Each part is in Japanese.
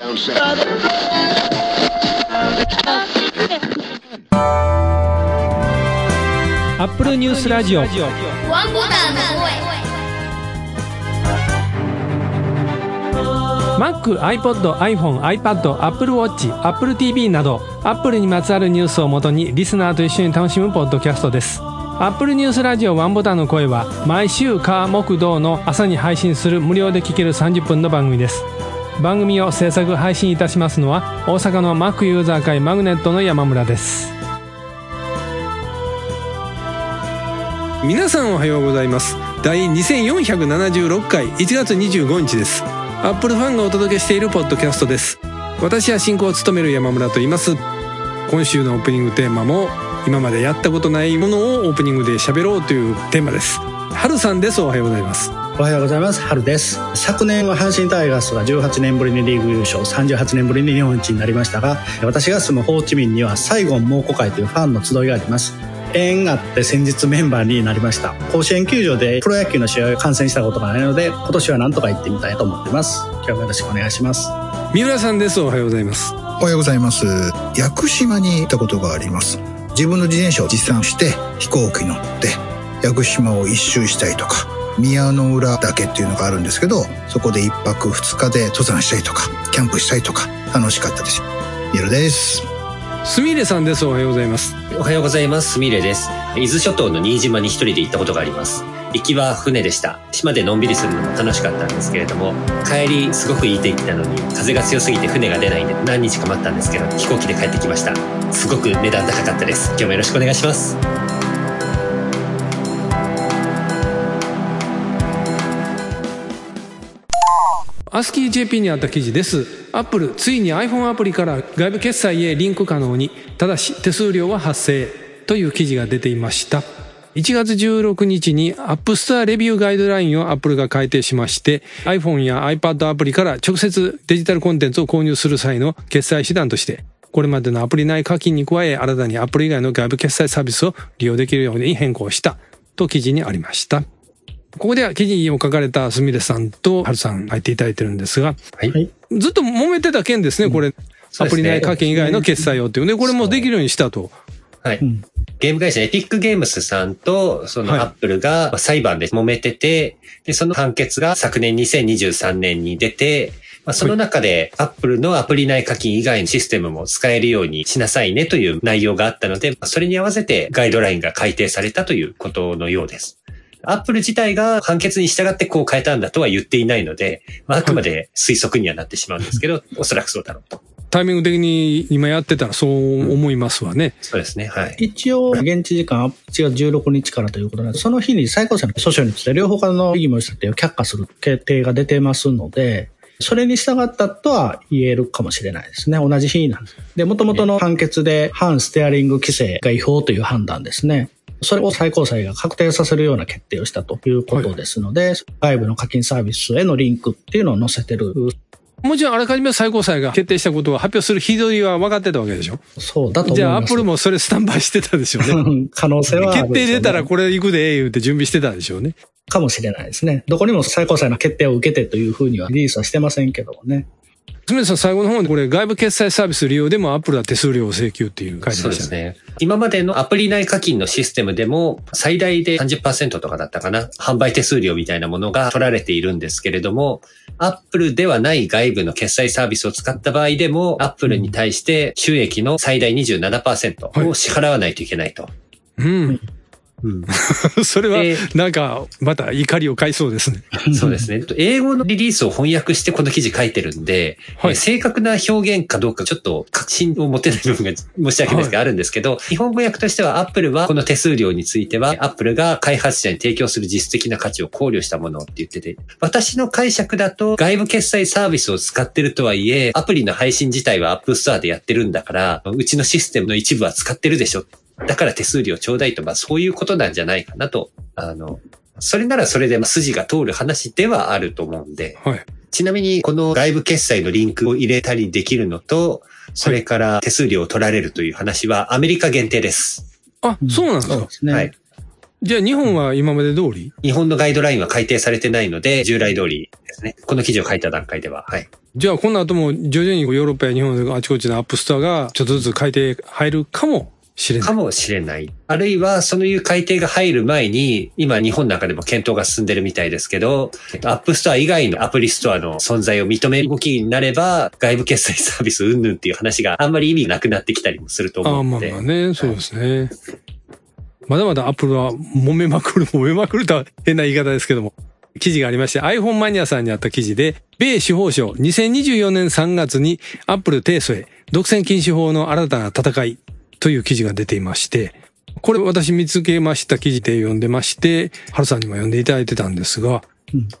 アップルニュースラジオワンボタンの声 Mac、iPod、iPhone、iPad、Apple Watch、Apple TV など Apple にまつわるニュースをもとにリスナーと一緒に楽しむポッドキャストです。アップルニュースラジオワンボタンの声は毎週火木道の朝に配信する無料で聴ける30分の番組です番組を制作配信いたしますのは大阪の Mac ユーザー会マグネットの山村です。皆さんおはようございます。第2476回1月25日です。アップルファンがお届けしているポッドキャストです。私は進行を務める山村と言います。今週のオープニングテーマも今までやったことないものをオープニングで喋ろうというテーマです。春さんです。おはようございます。おはようございます。春です。昨年は阪神タイガースが18年ぶりにリーグ優勝38年ぶりに日本一になりましたが私が住むホーチミンにはサイゴン猛虎会というファンの集いがあります。縁があって先日メンバーになりました。甲子園球場でプロ野球の試合を観戦したことがないので今年は何とか行ってみたいと思ってます。今日もよろしくお願いします。三浦さんです。おはようございます。おはようございます。屋久島に行ったことがあります。自分の自転車を持参して飛行機に乗って屋久島を一周したりとか、宮の浦岳っていうのがあるんですけど、そこで一泊二日で登山したりとか、キャンプしたりとか、楽しかったです。ミルです。すみれさんですおはようございますおはようございます。すみれです。伊豆諸島の新島に一人で行ったことがあります。行きは船でした。島でのんびりするのも楽しかったんですけれども、帰りすごくいい天気なのに、風が強すぎて船が出ないんで何日か待ったんですけど、飛行機で帰ってきました。すごく値段高かったです。今日もよろしくお願いします。アスキー JP にあった記事です。アップル、ついに iPhone アプリから外部決済へリンク可能に、ただし手数料は発生という記事が出ていました。1月16日に App Store レビューガイドラインを Apple が改定しまして、iPhone や iPad アプリから直接デジタルコンテンツを購入する際の決済手段として、これまでのアプリ内課金に加え、新たに Apple 以外の外部決済サービスを利用できるように変更したと記事にありました。ここでは記事に書かれたすみれさんとはるさん入っていただいてるんですが、はい。はいずっと揉めてた件ですね、これ。アプリ内課金以外の決済用っていうね、これもできるようにしたと。はい。んゲーム会社エピックゲームスさんと、そのはいアップルがまあ裁判で揉めてて、で、その判決が昨年2023年に出て、まあ、その中でアップルのアプリ内課金以外のシステムも使えるようにしなさいねという内容があったので、まあそれに合わせてガイドラインが改定されたということのようです。アップル自体が判決に従ってこう変えたんだとは言っていないので、まあ、あくまで推測にはなってしまうんですけど、おそらくそうだろうと。タイミング的に今やってたらそう思いますわね。そうですね。はい。一応現地時間1月16日からということなんでその日に最高裁の訴訟について両方からの異議申し立てを却下する決定が出てますのでそれに従ったとは言えるかもしれないですね。同じ日なんです。で、元々の判決で反ステアリング規制が違法という判断ですね。それを最高裁が確定させるような決定をしたということですので、外部の課金サービスへのリンクっていうのを載せてる。もちろんあらかじめ最高裁が決定したことを発表する日取りは分かってたわけでしょ？そうだと。じゃあアップルもそれスタンバイしてたでしょうね。う ん可能性はある決定出たらこれ行くでええ言うて準備してたでしょうね。かもしれないですね。どこにも最高裁の決定を受けてというふうにはリリースはしてませんけどもね。すみれさん最後の方でこれ外部決済サービス利用でもアップルは手数料を請求っていう書いてそうましたね。ですね。今までのアプリ内課金のシステムでも最大で30%とかだったかな。販売手数料みたいなものが取られているんですけれども、アップルではない外部の決済サービスを使った場合でも、アップルに対して収益の最大27%を支払わないといけないと。うん。うん それはで、なんか、また怒りを買いそうですね。そうですね。英語のリリースを翻訳してこの記事書いてるんで、はいえ正確な表現かどうかちょっと確信を持てない部分が申し訳ないですがあるんですけど、日本語訳としては Apple はこの手数料については Apple が開発者に提供する実質的な価値を考慮したものって言ってて、私の解釈だと外部決済サービスを使ってるとはいえ、アプリの配信自体は App Store でやってるんだから、うちのシステムの一部は使ってるでしょ。だから手数料ちょうだいと、まあそういうことなんじゃないかなと、あの、それならそれで筋が通る話ではあると思うんで、はい。ちなみにこの外部決済のリンクを入れたりできるのと、それから手数料を取られるという話はアメリカ限定です。あ、そうなんですか？そうで。すね。はい。じゃあ日本は今まで通り？日本のガイドラインは改定されてないので、従来通りですね。この記事を書いた段階では。はい。じゃあこの後も徐々にヨーロッパや日本のあちこちの App Store がちょっとずつ改定入るかもしれない。かもしれない。あるいは、そういう改定が入る前に、今日本の中でも検討が進んでるみたいですけど、 App Store 以外のアプリストアの存在を認める動きになれば、外部決済サービス云々っていう話があんまり意味なくなってきたりもするとああ、思うので。まあまあね、そうですね。まだまだアップルは揉めまくる、揉めまくるとは変な言い方ですけども。記事がありまして iPhone マニアさんにあった記事で、米司法省2024年3月にアップル提訴へ独占禁止法の新たな戦いという記事が出ていまして、これ私見つけました記事で読んでまして、ハルさんにも読んでいただいてたんですが、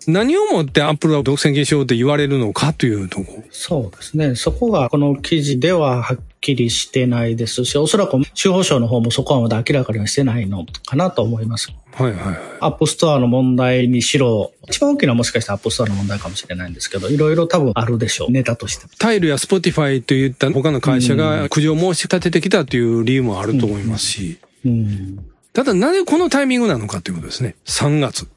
何をもってアップルは独占禁止法って言われるのかというところ。そうですね。そこがこの記事でははっきりしてないですし、おそらく司法省の方もそこはまだ明らかにはしてないのかなと思います。はいはいはい。 App Store の問題にしろ、一番大きなもしかしたら App Store の問題かもしれないんですけど、いろいろ多分あるでしょう。ネタとして。タイルや Spotify といった他の会社が苦情を申し立ててきたという理由もあると思いますし、うん。ただなぜこのタイミングなのかということですね。3月。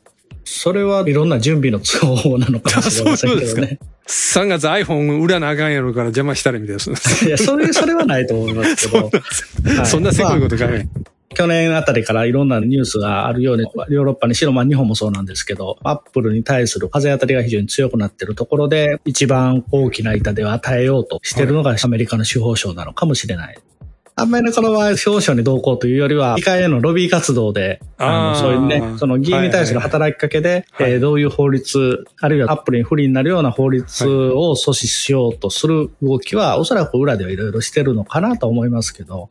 それはいろんな準備の都合なのかもしれませんけどね。3月 iPhone 売らなあかんやろから邪魔したらみたいです。いや、それ、それはないと思いますけど。はいそんなせこいこと考え。去年あたりからいろんなニュースがあるように、ヨーロッパにしろ、まあ日本もそうなんですけど、アップルに対する風当たりが非常に強くなっているところで、一番大きな痛手を与えようとしているのがアメリカの司法省なのかもしれない。アメリカの場合、司法省に同行というよりは、議会へのロビー活動で、あのそういうね、その議員に対する働きかけで、はいはいえーどういう法律、あるいはアップルに不利になるような法律を阻止しようとする動きは、おそらく裏ではいろいろしてるのかなと思いますけど、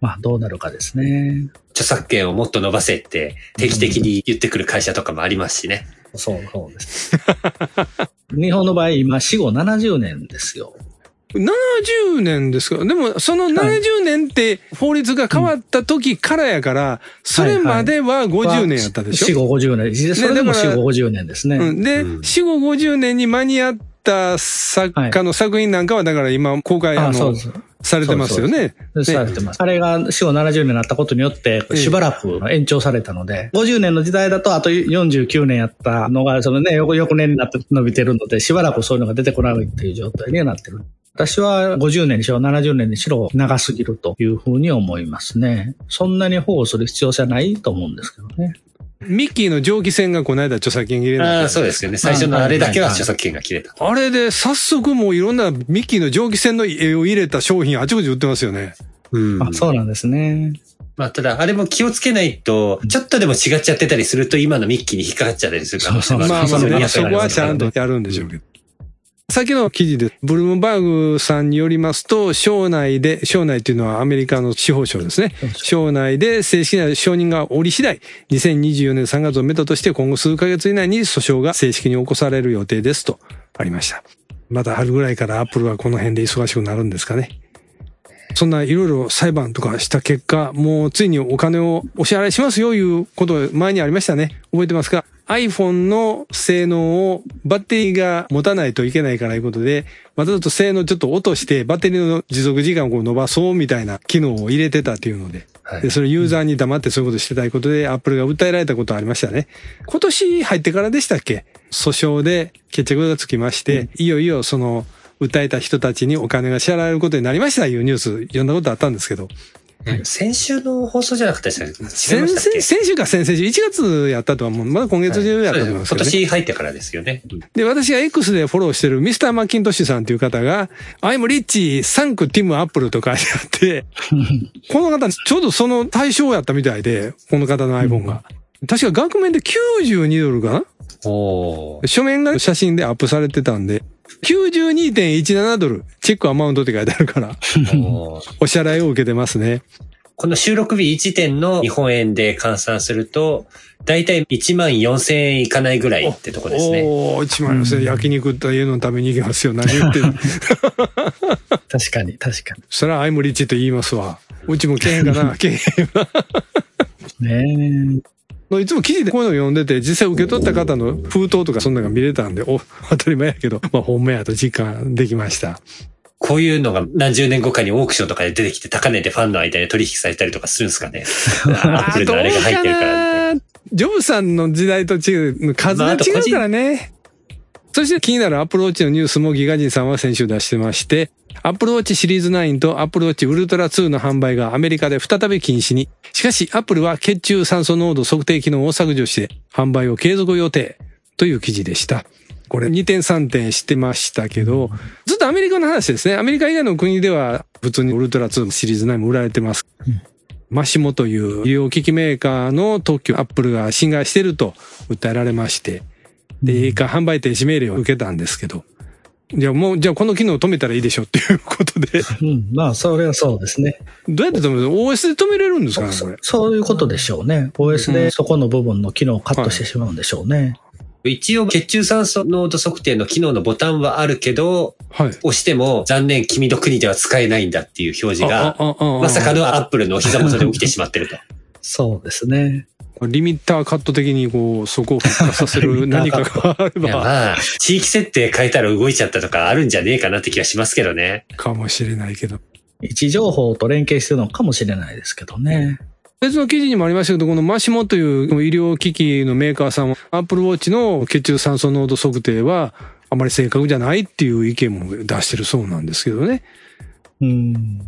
まあどうなるかですね。著作権をもっと伸ばせって定期的に言ってくる会社とかもありますしね。そうそうです。日本の場合、今、死後70年ですよ。70年ですか？でも、その70年って法律が変わった時からやから、それまでは50年やったでしょ、死後50年。それでも死だから後50年ですね。うん、で、うん死後50年に間に合った作家の作品なんかは、だから今公開、あの。されてますよね？されてます。あれが死後70年になったことによって、しばらく延長されたので、50年の時代だとあと49年やったのが、そのね、翌翌年になって伸びてるので、しばらくそういうのが出てこないっていう状態にはなってる。私は50年にしろ70年にしろ長すぎるというふうに思いますね。そんなに保護する必要性はないと思うんですけどね。ミッキーの蒸気船がこの間著作権切れになああ、ったそうですよね。最初のあれだけは著作権が切れた。あれで早速もういろんなミッキーの蒸気船の絵を入れた商品あちこち売ってますよね。うんあそうなんですね。まあ、ただ、あれも気をつけないと、ちょっとでも違っちゃってたりすると、今のミッキーに引っかかっちゃったりする可能性もあるまあまあそこはちゃんとやるんでしょうけど。さっきの記事で、ブルームバーグさんによりますと、省内で、省内っていうのはアメリカの司法省ですね。省内で正式な承認が下り次第、2024年3月をメドとして今後数ヶ月以内に訴訟が正式に起こされる予定ですとありました。また春ぐらいからアップルはこの辺で忙しくなるんですかね。そんないろいろ裁判とかした結果、もうついにお金をお支払いしますよいうこと前にありましたね。覚えてますか ?iPhone の性能をバッテリーが持たないといけないからいうことで、わざと性能ちょっと落としてバッテリーの持続時間をこう伸ばそうみたいな機能を入れてたっていうので。はいで、それユーザーに黙ってそういうことしてたいことで、アップルが訴えられたことありましたね。今年入ってからでしたっけ？訴訟で決着がつきまして、いよいよその、訴えた人たちにお金が支払われることになりましたいうニュース読んだことあったんですけど、先週の放送じゃなかったで先週か先々週、1月やったとはもう、まだ今月中やったと思いますけ今どね。年入ってからですよね。うん。で、私が X でフォローしてるミスター・マッキントッシュさんという方が、I'm rich, サンクティム・アップルと書いてあって、この方、ちょうどその対象やったみたいで、この方の iPhone が。確か額面で92ドルかな？書面が写真でアップされてたんで、92.17ドル、 check amount って書いてあるから、お支払いを受けてますね。この収録日時点の日本円で換算すると、だいたい1万4000円いかないぐらいってとこですね。おー、1万4000円焼肉って家のために行きますよ。何言ってんの 確かに、確かそしたら、アイムリッチと言いますわ。うちもけえへんかな、けえへんわ。に。ねいつも記事でこういうの読んでて、実際受け取った方の封筒とかそんなのが見れたんで、お、当たり前やけど、まあ本命やと実感できました。こういうのが何十年後かにオークションとかで出てきて高値でファンの間で取引されたりとかするんですかね。アップルのあれが入ってるからみたいな。ジョブズさんの時代と違う、数が違うからね。そして気になるアップルウォッチのニュースも GIGAZINE さんは先週出してまして、アップルウォッチシリーズ9とアップルウォッチウルトラ2の販売がアメリカで再び禁止に。しかし、アップルは血中酸素濃度測定機能を削除して販売を継続予定という記事でした。これ二転三転してましたけど、ずっとアメリカの話ですね。アメリカ以外の国では普通にウルトラ2シリーズ9も売られてます。マシモという医療機器メーカーの特許アップルが侵害してると訴えられまして、で、いいか販売停止命令を受けたんですけど、じゃあもう、じゃあこの機能を止めたらいいでしょっていうことで、うん。まあ、それはそうですね。どうやって止める ?OS で止めれるんですか？ね、これ。そういうことでしょうね。OS でそこの部分の機能をカットしてしまうんでしょうね。一応、血中酸素濃度測定の機能のボタンはあるけど、はい。押しても残念君の国では使えないんだっていう表示が、まさかのアップルのお膝元で起きてしまってると。そうですね。リミッターカット的にこう、そこを復活させる何かがあれば、まあ、地域設定変えたら動いちゃったとかあるんじゃねえかなって気がしますけどね。かもしれないけど。位置情報と連携してるのかもしれないですけどね。別の記事にもありましたけど、このマシモという医療機器のメーカーさんは、アップルウォッチの血中酸素濃度測定は、あまり正確じゃないっていう意見も出してるそうなんですけどね。うん。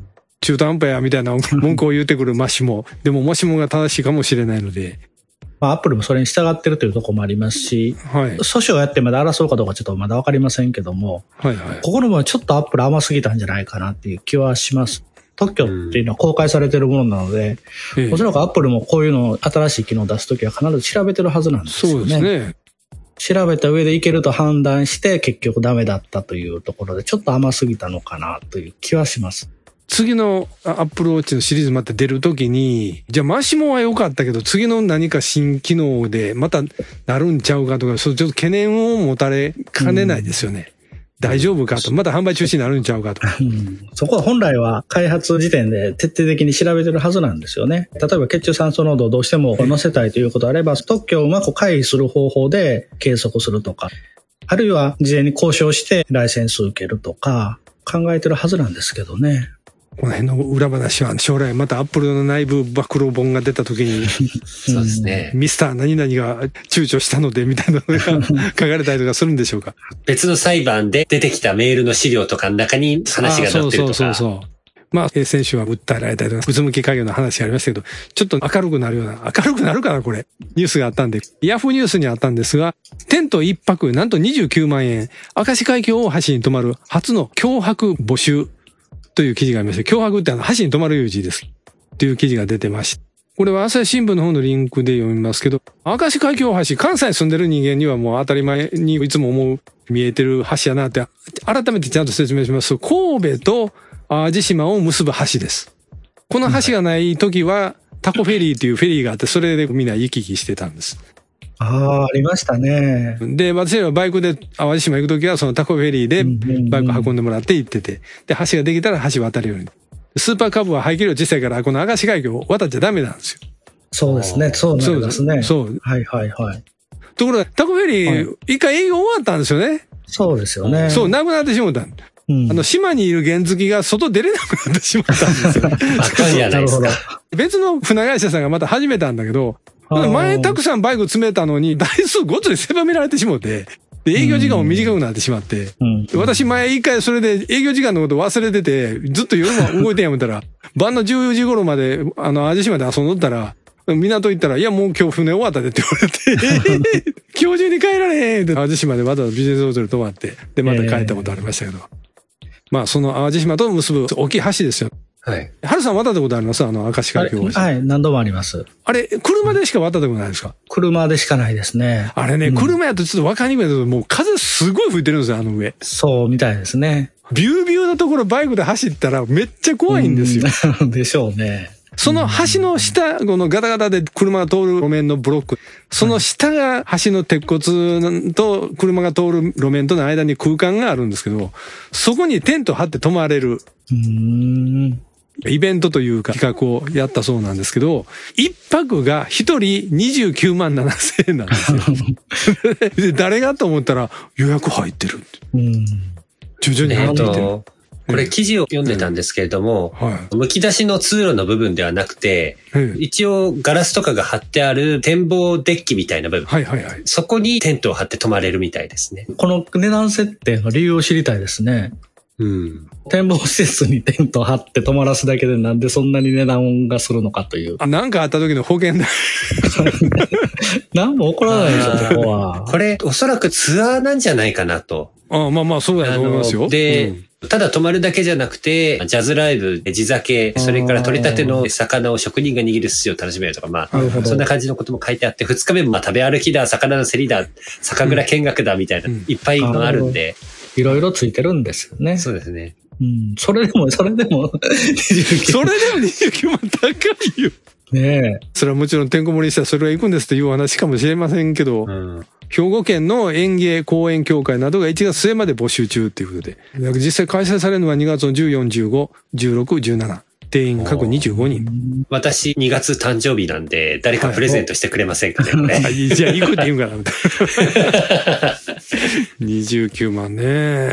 中途半端やみたいな文句を言ってくるマシモ。でもマシモが正しいかもしれないので。まあ、アップルもそれに従ってるというところもありますし、はい。訴訟をやってまだ争うかどうかちょっとまだわかりませんけども、はいはい。ここの部分はちょっとアップル甘すぎたんじゃないかなっていう気はします。特許っていうのは公開されてるものなので、ええおそらくアップルもこういうの新しい機能を出すときは必ず調べてるはずなんですよそうですね。調べた上でいけると判断して結局ダメだったというところでちょっと甘すぎたのかなという気はします。次のアップルウォッチのシリーズまた出るときに、じゃあマシモは良かったけど、次の何か新機能でまたなるんちゃうかとか、そうちょっと懸念を持たれかねないですよね。大丈夫かと。また販売中止になるんちゃうかと。うんそこは本来は開発時点で徹底的に調べてるはずなんですよね。例えば血中酸素濃度をどうしても載せたいということであれば、特許をうまく回避する方法で計測するとか、あるいは事前に交渉してライセンスを受けるとか、考えてるはずなんですけどね。この辺の裏話は将来またアップルの内部暴露本が出た時に、そうですね。ミスター何々が躊躇したのでみたいなのが書かれたりとかするんでしょうか？別の裁判で出てきたメールの資料とかの中に話が載ってるとあそうそうか。そうそう。まあ、えー先週は訴えられたりとか、うつむき家業の話がありましたけど、ちょっと明るくなるような、明るくなるかな、これ。ニュースがあったんで、ヤフーニュースにあったんですが、テント一泊、なんと29万円、明石海峡大橋に泊まる初の脅迫募集という記事がありまして、脅迫ってあの、橋に泊まるいう字です。という記事が出てまして。これは朝日新聞の方のリンクで読みますけど、明石海峡橋、関西に住んでる人間にはもう当たり前にいつも思う、見えてる橋やなって、改めてちゃんと説明します、神戸と淡路島を結ぶ橋です。この橋がない時は、タコフェリーっていうフェリーがあって、それでみんな行き来してたんです。ああ、ありましたね。で、私らはバイクで淡路島行く時は、そのタコフェリーでバイク運んでもらって行ってて、で、橋ができたら橋渡るように。スーパーカブは排気量小さいから、この明石海峡を渡っちゃダメなんですよ。そうですね。そうなりますね。そう。はいはいはい。ところが、タコフェリはー、一回営業終わったんですよね。そうですよね。そう、なくなってしまった。うん。あの、島にいる原付が外出れなくなってしまったんですよ。バカじゃないですか。別の船会社さんがまた始めたんだけど、前たくさんバイク詰めたのに、台数ごつに狭められてしもて、で、営業時間も短くなってしまって、うん。私前一回それで営業時間のこと忘れてて、ずっと夜も動いてんやめたら、晩の10時頃まで、あの、淡路島で遊んどったら、港行ったら、いやもう今日船終わったでって言われて、今日中に帰られへんって、淡路島でわざわざビジネスホテル泊まって、で、また帰ったことありましたけど。まあ、その淡路島と結ぶ大きい橋ですよ。はい。ハルさん渡ったことあります？あの、明石あれ海峡大橋。はい、何度もあります。あれ、車でしか渡ったことないですか？車でしかないですね。あれね、車やとちょっと分かりにくいけど、もう風すごい吹いてるんですよ、あの上。そうみたいですね。ビュービューのところバイクで走ったらめっちゃ怖いんですよ。うん。でしょうね。その橋の下、このガタガタで車が通る路面のブロック。その下が橋の鉄骨と車が通る路面との間に空間があるんですけど、そこにテント張って泊まれるうーん。イベントというか企画をやったそうなんですけど、一泊が一人29万7千円なんですよ。で誰がと思ったら予約入ってるって。うん。徐々に入ってきてる。と、これ記事を読んでたんですけれども、は剥き出しの通路の部分ではなくて、い。ええ一応ガラスとかが貼ってある展望デッキみたいな部分。はいはいはい。そこにテントを張って泊まれるみたいですね。この値段設定の理由を知りたいですね。うん。展望施設にテントを張って泊まらすだけでなんでそんなに値段がするのかという。あ、なんかあった時の保険だ。何も起こらないでしょ、そこは。これ、おそらくツアーなんじゃないかなと。あまあまあ、そうだと思いますよ。で、うんただ泊まるだけじゃなくて、ジャズライブ、地酒、それから取れたての魚を職人が握る寿司を楽しめるとか、まあ、そんな感じのことも書いてあって、二日目もまあ食べ歩きだ、魚の競りだ、酒蔵見学だみたいな、うんいっぱいのあるんで、いろいろついてるんですよね。そうですね。うん。それでも、それでも、29それでも29万高いよ。ねえ。それはもちろんてんこ盛りしたらそれが行くんですというお話かもしれませんけど、うん。兵庫県の園芸公園協会などが1月末まで募集中っていうことで、実際開催されるのは2月の14、15、16、17。定員各25人。私、2月誕生日なんで、誰かプレゼントしてくれませんかね、これあいいじゃあ行くって言うんかな、みたいな。29万ね。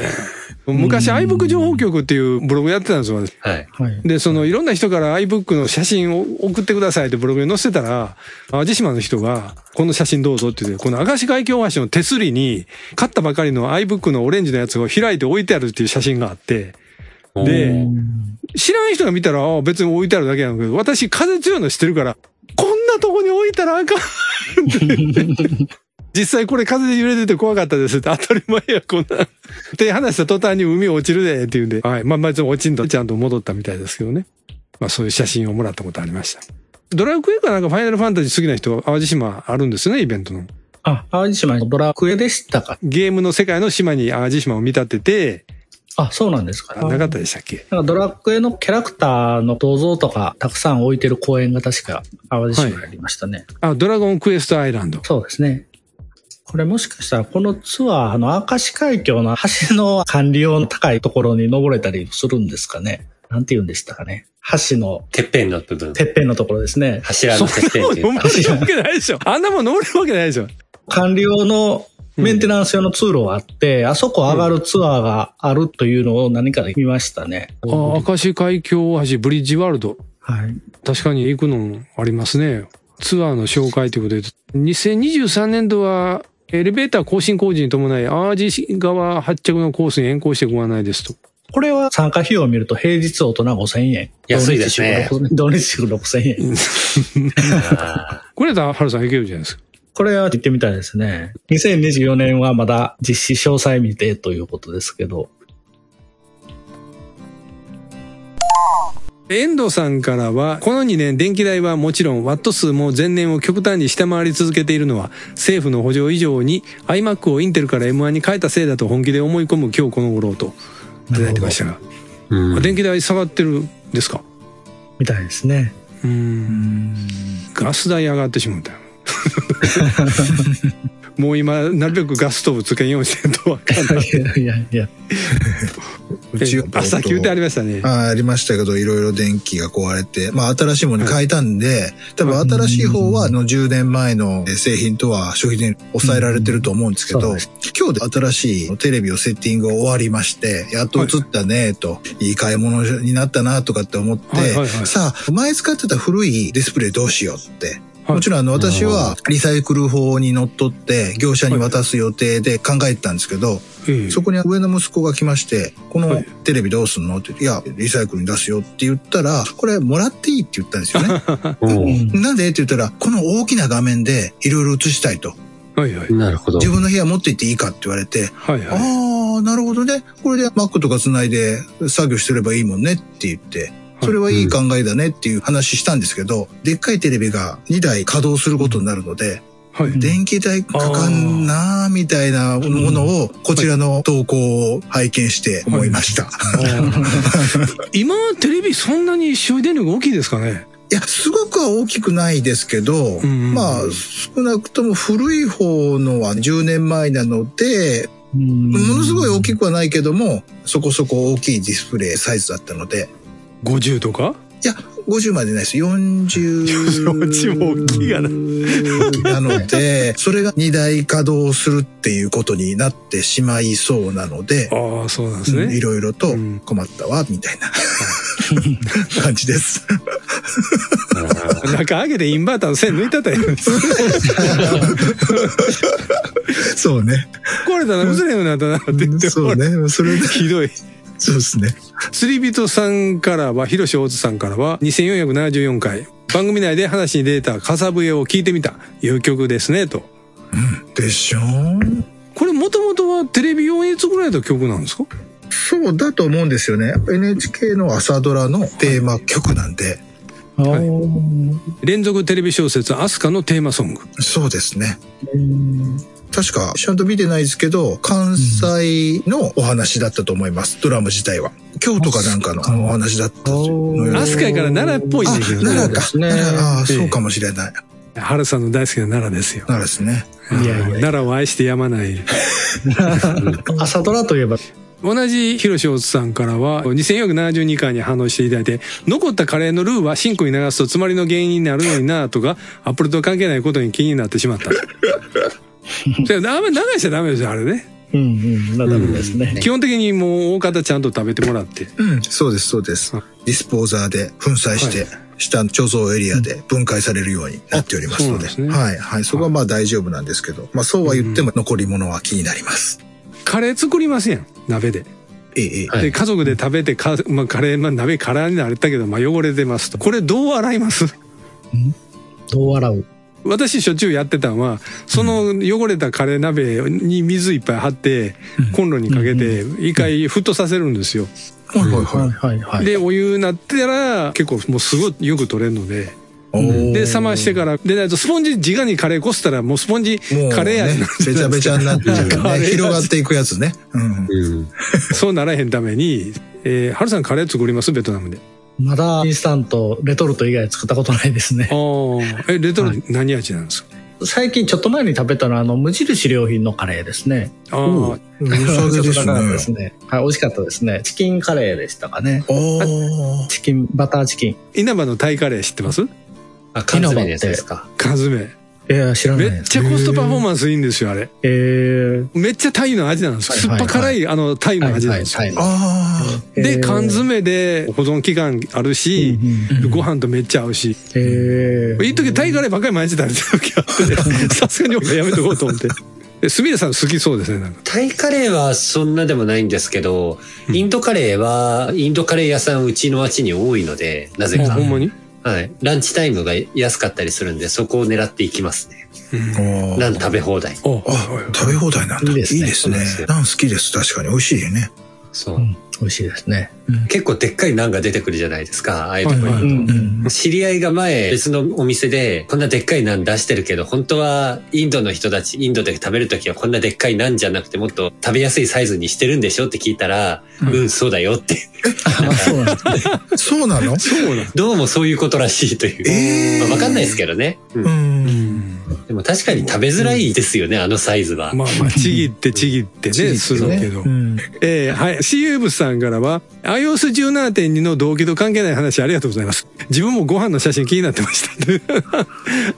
昔 iBook 情報局っていうブログやってたんですよ。私はい。はい。で、そのいろんな人から iBook の写真を送ってくださいってブログに載せてたら、淡路島の人が、この写真どうぞって言って、この明石海峡大橋の手すりに、買ったばかりの iBook のオレンジのやつを開いて置いてあるっていう写真があって、で、知らん人が見たら、あ別に置いてあるだけなんだけど、私風強いの知ってるから、こんなとこに置いたらあかん 実際これ風で揺れてて怖かったですって当たり前や、こんな。って話した途端に海落ちるでって言うんで、はい。まあまあ、落ちんとちゃんと戻ったみたいですけどね。まあそういう写真をもらったことありました。ドラクエかなんかファイナルファンタジー好きな人、淡路島あるんですよね、イベントの。あ、淡路島のドラクエでしたか。ゲームの世界の島に淡路島を見立てて、あ、そうなんですか。あなかったでしたっけ？なんかドラクエのキャラクターの銅像とかたくさん置いてる公園が確か淡路島にありましたね。あ、ドラゴンクエストアイランド。そうですね。これもしかしたらこのツアー、あの、明石海峡の橋の管理用の高いところに登れたりするんですかね。なんて言うんでしたかね。橋のてっぺんの部分。てっぺんのところですね。柱のてっぺんっていうか。登れるわけないでしょ。あんなもん登れるわけないでしょ。管理用のメンテナンス用の通路があって、あそこ上がるツアーがあるというのを何かで見ましたね。あ、明石海峡大橋ブリッジワールド。はい。確かに行くのありますね。ツアーの紹介ということで、2023年度はエレベーター更新工事に伴い、淡路川発着のコースに変更してご案内ですと。これは参加費用を見ると平日大人5000円。安いですね土日祝6000円。あ これだハルさん行けるじゃないですか。これは行ってみたいですね。2024年はまだ実施詳細未定ということですけど。遠藤さんからは、この2年電気代はもちろんワット数も前年を極端に下回り続けているのは、政府の補助以上に iMac をインテルから M1 に変えたせいだと本気で思い込む今日この頃と、いただいてましたが。ーうんあ電気代下がってるんですか？みたいですね。ガス代上がってしまったよ。もう今、なるべくガスストーブつけんようにしてんとわかんない。いやいやいや。うちはあ、さっき言ってありましたね。あありましたけど、いろいろ電気が壊れて、まあ新しいものに変えたんで、多分新しい方はあの10年前の製品とは消費電力抑えられてると思うんですけどそうで、今日で新しいテレビをセッティングが終わりまして、やっと映ったねと、いい買い物になったなとかって思ってはいはいはい、さあ、前使ってた古いディスプレイどうしようって。はいもちろんあの私はリサイクル法にのっとって業者に渡す予定で考えてたんですけど、ええそこに上の息子が来まして、このはいテレビどうすんの？って言って、いや、リサイクルに出すよって言ったら、これもらっていいって言ったんですよね。おなんで？って言ったら、この大きな画面でいろいろ映したいと。はいはいー。なるほど。自分の部屋持って行っていいかって言われて、はいはい。ああ、なるほどね。これで Mac とか繋いで作業してればいいもんねって言って、それはいい考えだねっていう話したんですけど、でっかいテレビが2台稼働することになるので、はい。電気代かかんなーみたいなものを、こちらの投稿を拝見して思いました。今、テレビそんなに消費電力大きいですかね？いや、すごくは大きくないですけど、んまあ、少なくとも古い方のは10年前なので、もものすごい大きくはないけども、そこそこ大きいディスプレイサイズだったので、50とか？いや、50までないです。40。40も大きいがななので、それが2台稼働するっていうことになってしまいそうなので、ああ、そうなんですうんいね。ろいろとうん困ったわ、みたいな 感じです。中上げてインバーターの線抜いたったらええのにそうね。壊れたら映れんようになったなって言って、そうね。それで、ひどい。そうですね。釣り人さんからは、広瀬大津さんからは、2474回。番組内で話に出た笠笛を聞いてみた。いう曲ですね、と。でしょこれもともとはテレビ用に作られた曲なんですか？そうだと思うんですよね。NHK の朝ドラのテーマ曲なんで、あはいー連続テレビ小説アスカのテーマソング。そうですね。確か、ちゃんと見てないですけど、関西のお話だったと思います。ドラマ自体は。京都かなんかのお話だったのようなアスカやから奈良っぽいんあ、だけどね。奈良か。奈良ああ、ええそうかもしれない。原さんの大好きな奈良ですよ。奈良ですね。いやいや奈良を愛してやまない。朝ドラといえば、同じ広瀬さんからは、2472回に反応していただいて、残ったカレーのルーはシンクに流すと詰まりの原因になるのになとか、アップルと関係ないことに気になってしまった。あんまり流しちゃダメですよ、あれね。うんうん、なダメですね。基本的にもう大方ちゃんと食べてもらって。うん、そうです、そうですあ。ディスポーザーで粉砕して、下の貯蔵エリアで分解されるようになっておりますので。ですねはい、はい。そこはまあ大丈夫なんですけど、まあそうは言っても残り物は気になります。カレー作りますやん、鍋で。ええ、で、家族で食べてか、まあ、カレー、まあ、鍋空になれたけど、まあ、汚れてますと。これどう洗います？どう洗う？私しょっちゅうやってたんは、その汚れたカレー鍋に水いっぱい張って、コンロにかけて、一回沸騰させるんですよ。はいはいははいい。はいはい。で、お湯になったら、結構もうすごいよく取れるので、で、冷ましてから、でないとスポンジ、直にカレーこしたら、もうスポンジカレー味ねなんですよべちゃべちゃになってるね。カレー味広がっていくやつね。うん。うん。そうならへんために、えー、はるさんカレー作ります？ベトナムで。まだインスタント、レトルト以外作ったことないですねあ。あ。え、レトルト何味なんですか、最近ちょっと前に食べたのは、あの、無印良品のカレーですね。ああ、良さげですね。ね。はい、美味しかったですね。チキンカレーでしたかね。チキン、バターチキン。稲葉のタイカレー知ってます？あ、缶詰ですか。缶詰。いや、知らないめ。っちゃコストパフォーマンスいいんですよ、あれ。えー、めっちゃタイの味なんですよ。酸っぱ辛い、あの、タイの味なんですよ。で、えー缶詰で保存期間あるし、ご飯とめっちゃ合うし。えー、一時タイカレーばっかり毎日食べてる時あって、さすがに俺やめとこうと思って。で、すみれさん好きそうですね、なんか。タイカレーはそんなでもないんですけど、インドカレーは、インドカレー屋さんうちの町に多いので、なぜかあほ。んまに？はい。ランチタイムが安かったりするんで、そこを狙っていきますね。ー。ラン食べ放題。おあ、食べ放題なんだ。いいですねですねそうなんですよ。ナン好きです。確かに美味しいよね。そう。う。ん、美味しいですね。結構でっかいナンが出てくるじゃないですか、ああいうところに。知り合いが前別のお店でこんなでっかいナン出してるけど本当はインドの人たちインドで食べるときはこんなでっかいナンじゃなくてもっと食べやすいサイズにしてるんでしょって聞いたらうん、そうだよって。あ、そうなん です。ね。そうなの。どうもそういうことらしいという、えー。まあ、わかんないですけどね、うん。うん。でも確かに食べづらいですよね、あのサイズは、まあまあ、ちぎってちぎってね、するけどう。ん。えー、はい。シーウブさんからは、iOS17.2 の動機と関係ない話ありがとうございます。自分もご飯の写真気になってました。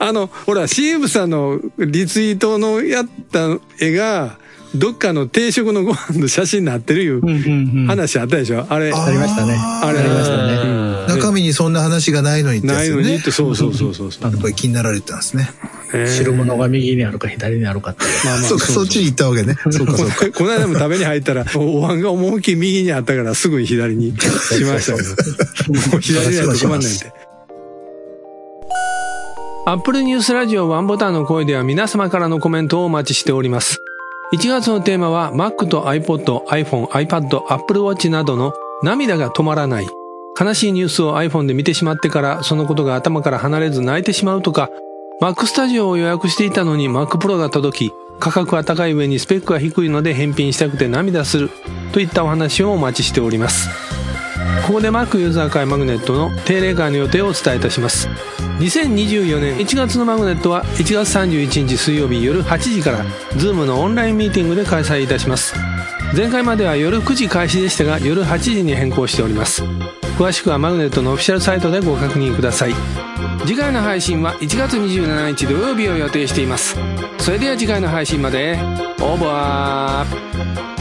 あの、ほら、シーウブさんのリツイートのやった絵が、どっかの定食のご飯の写真になってるいう。話あったでしょ？あれ、ありましたねあれありましたねうん中身にそんな話がないのにってやない。のにって、そうそうそうそうそう。やっぱり気になられてたんですね。ね汁物が右にあるか左にあるかっていう。まあまあそうか、そっちに行ったわけね。そうか、そうか。この間も食べに入ったら、お椀が思いっきり右にあったから、すぐに左にしましたけど。もう左にはと困んないんで。アップルニュースラジオワンボタンの声では皆様からのコメントをお待ちしております。1月のテーマは Mac と iPod、iPhone、iPad、Apple Watch などの涙が止まらない。悲しいニュースを iPhone で見てしまってからそのことが頭から離れず泣いてしまうとか Mac Studio を予約していたのに Mac Pro が届き価格は高い上にスペックが低いので返品したくて涙するといったお話をお待ちしておりますここで Mac ユーザー会マグネットの定例会の予定をお伝えいたします。2024年1月のマグネットは1月31日水曜日夜8時から Zoom のオンラインミーティングで開催いたします。前回までは夜9時開始でしたが夜8時に変更しております。詳しくはマグネットのオフィシャルサイトでご確認ください。次回の配信は1月27日土曜日を予定しています。それでは次回の配信まで。オーバー。